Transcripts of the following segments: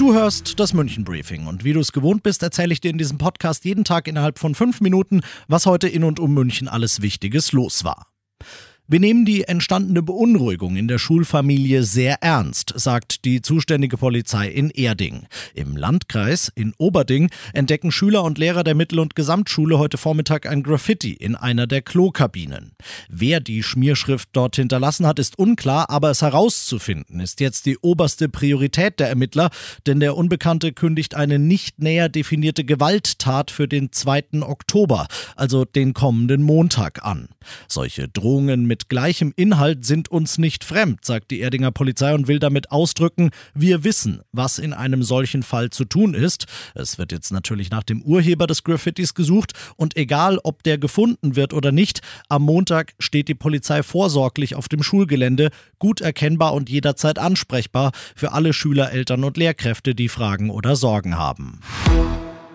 Du hörst das München Briefing und wie du es gewohnt bist, erzähle ich dir in diesem Podcast jeden Tag innerhalb von fünf Minuten, was heute in und um München alles Wichtiges los war. Wir nehmen die entstandene Beunruhigung in der Schulfamilie sehr ernst, sagt die zuständige Polizei in Erding. Im Landkreis in Oberding entdecken Schüler und Lehrer der Mittel- und Gesamtschule heute Vormittag ein Graffiti in einer der Klokabinen. Wer die Schmierschrift dort hinterlassen hat, ist unklar, aber es herauszufinden ist jetzt die oberste Priorität der Ermittler, denn der Unbekannte kündigt eine nicht näher definierte Gewalttat für den 2. Oktober, also den kommenden Montag an. Solche Drohungen mit mit gleichem Inhalt sind uns nicht fremd, sagt die Erdinger Polizei und will damit ausdrücken, wir wissen, was in einem solchen Fall zu tun ist. Es wird jetzt natürlich nach dem Urheber des Graffitis gesucht und egal, ob der gefunden wird oder nicht, am Montag steht die Polizei vorsorglich auf dem Schulgelände, gut erkennbar und jederzeit ansprechbar für alle Schüler, Eltern und Lehrkräfte, die Fragen oder Sorgen haben.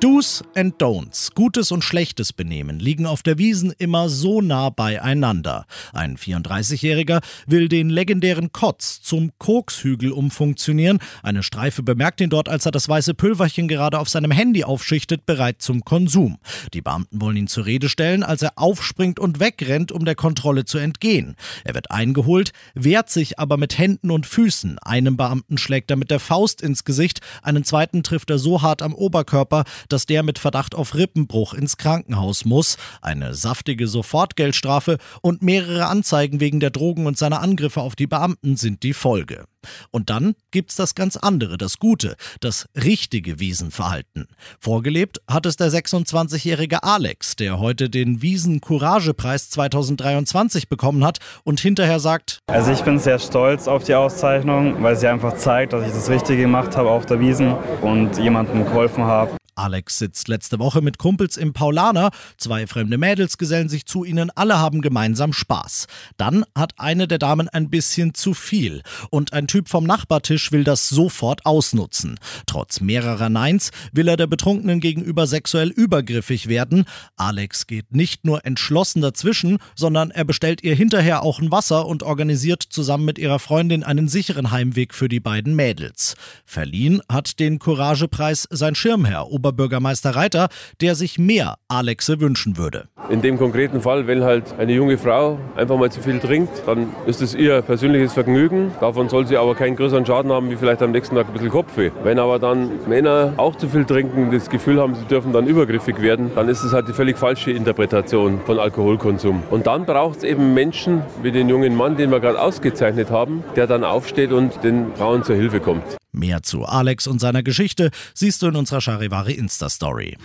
Do's and Don'ts, gutes und schlechtes Benehmen, liegen auf der Wiesen immer so nah beieinander. Ein 34-Jähriger will den legendären Kotz zum Kokshügel umfunktionieren. Eine Streife bemerkt ihn dort, als er das weiße Pülverchen gerade auf seinem Handy aufschichtet, bereit zum Konsum. Die Beamten wollen ihn zur Rede stellen, als er aufspringt und wegrennt, um der Kontrolle zu entgehen. Er wird eingeholt, wehrt sich aber mit Händen und Füßen. Einem Beamten schlägt er mit der Faust ins Gesicht, einen zweiten trifft er so hart am Oberkörper, dass der mit Verdacht auf Rippenbruch ins Krankenhaus muss, eine saftige Sofortgeldstrafe und mehrere Anzeigen wegen der Drogen und seiner Angriffe auf die Beamten sind die Folge. Und dann gibt's das ganz andere, das Gute, das richtige Wiesenverhalten. Vorgelebt hat es der 26-jährige Alex, der heute den Wiesen Couragepreis 2023 bekommen hat und hinterher sagt: Also ich bin sehr stolz auf die Auszeichnung, weil sie einfach zeigt, dass ich das Richtige gemacht habe auf der Wiesen und jemandem geholfen habe. Alex sitzt letzte Woche mit Kumpels im Paulaner. Zwei fremde Mädels gesellen sich zu ihnen, alle haben gemeinsam Spaß. Dann hat eine der Damen ein bisschen zu viel und ein Typ vom Nachbartisch will das sofort ausnutzen. Trotz mehrerer Neins will er der Betrunkenen gegenüber sexuell übergriffig werden. Alex geht nicht nur entschlossen dazwischen, sondern er bestellt ihr hinterher auch ein Wasser und organisiert zusammen mit ihrer Freundin einen sicheren Heimweg für die beiden Mädels. Verliehen hat den Couragepreis sein Schirmherr, Oberbürgermeister Reiter, der sich mehr Alexe wünschen würde. In dem konkreten Fall, wenn halt eine junge Frau einfach mal zu viel trinkt, dann ist es ihr persönliches Vergnügen. Davon soll sie aber keinen größeren Schaden haben, wie vielleicht am nächsten Tag ein bisschen Kopfweh. Wenn aber dann Männer auch zu viel trinken, das Gefühl haben, sie dürfen dann übergriffig werden, dann ist es halt die völlig falsche Interpretation von Alkoholkonsum. Und dann braucht es eben Menschen wie den jungen Mann, den wir gerade ausgezeichnet haben, der dann aufsteht und den Frauen zur Hilfe kommt. Mehr zu Alex und seiner Geschichte siehst du in unserer Charivari Insta-Story.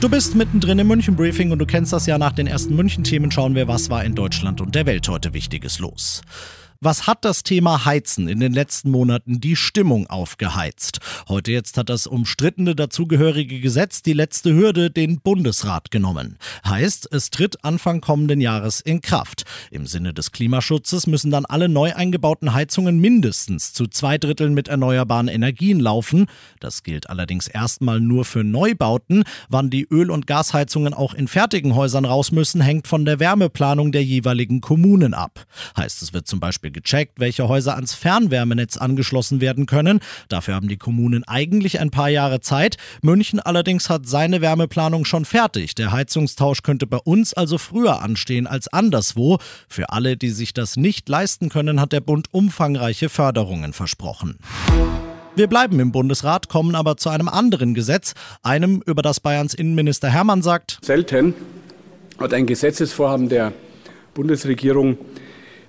Du bist mittendrin im München Briefing und du kennst das ja nach den ersten München-Themen. Schauen wir, was war in Deutschland und der Welt heute Wichtiges los. Was hat das Thema Heizen in den letzten Monaten die Stimmung aufgeheizt? Heute jetzt hat das umstrittene dazugehörige Gesetz die letzte Hürde den Bundesrat genommen. Heißt, es tritt Anfang kommenden Jahres in Kraft. Im Sinne des Klimaschutzes müssen dann alle neu eingebauten Heizungen mindestens zu zwei Dritteln mit erneuerbaren Energien laufen. Das gilt allerdings erstmal nur für Neubauten. Wann die Öl- und Gasheizungen auch in fertigen Häusern raus müssen, hängt von der Wärmeplanung der jeweiligen Kommunen ab. Heißt, es wird zum Beispiel Beispiel gecheckt, welche Häuser ans Fernwärmenetz angeschlossen werden können. Dafür haben die Kommunen eigentlich ein paar Jahre Zeit. München allerdings hat seine Wärmeplanung schon fertig. Der Heizungstausch könnte bei uns also früher anstehen als anderswo. Für alle, die sich das nicht leisten können, hat der Bund umfangreiche Förderungen versprochen. Wir bleiben im Bundesrat, kommen aber zu einem anderen Gesetz, einem, über das Bayerns Innenminister Hermann sagt, selten hat ein Gesetzesvorhaben der Bundesregierung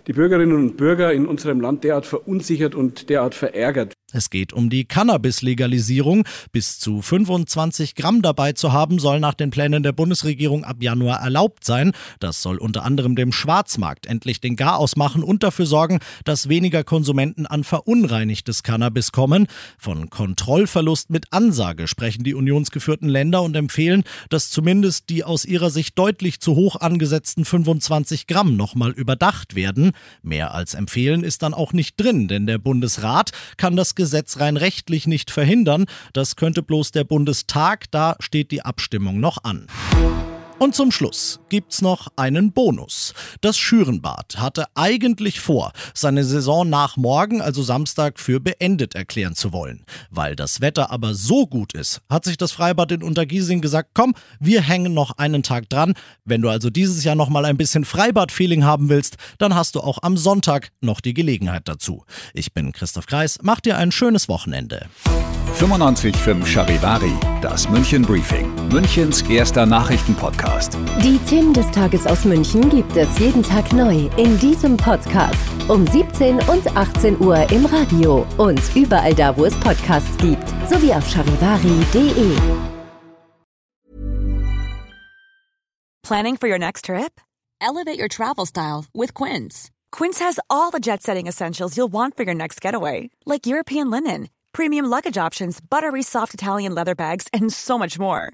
die Bürgerinnen und Bürger in unserem Land derart verunsichert und derart verärgert. Es geht um die Cannabis-Legalisierung. Bis zu 25 Gramm dabei zu haben, soll nach den Plänen der Bundesregierung ab Januar erlaubt sein. Das soll unter anderem dem Schwarzmarkt endlich den Garaus machen und dafür sorgen, dass weniger Konsumenten an verunreinigtes Cannabis kommen. Von Kontrollverlust mit Ansage sprechen die unionsgeführten Länder und empfehlen, dass zumindest die aus ihrer Sicht deutlich zu hoch angesetzten 25 Gramm nochmal überdacht werden. Mehr als empfehlen ist dann auch nicht drin, denn der Bundesrat kann das Gesetz rein rechtlich nicht verhindern. Das könnte bloß der Bundestag, da steht die Abstimmung noch an. Und zum Schluss gibt's noch einen Bonus. Das Schürenbad hatte eigentlich vor, seine Saison nach morgen, also Samstag, für beendet erklären zu wollen. Weil das Wetter aber so gut ist, hat sich das Freibad in Untergiesing gesagt, komm, wir hängen noch einen Tag dran. Wenn du also dieses Jahr noch mal ein bisschen Freibad-Feeling haben willst, dann hast du auch am Sonntag noch die Gelegenheit dazu. Ich bin Christoph Kreis, mach dir ein schönes Wochenende. 95.5 Charivari, das München Briefing, Münchens erster Nachrichtenpodcast. Die Themen des Tages aus München gibt es jeden Tag neu in diesem Podcast. Um 17 und 18 Uhr im Radio und überall da, wo es Podcasts gibt. Sowie auf charivari.de. Planning for your next trip? Elevate your travel style with Quince. Quince has all the jet setting essentials you'll want for your next getaway, like European linen premium luggage options, buttery soft Italian leather bags, and so much more.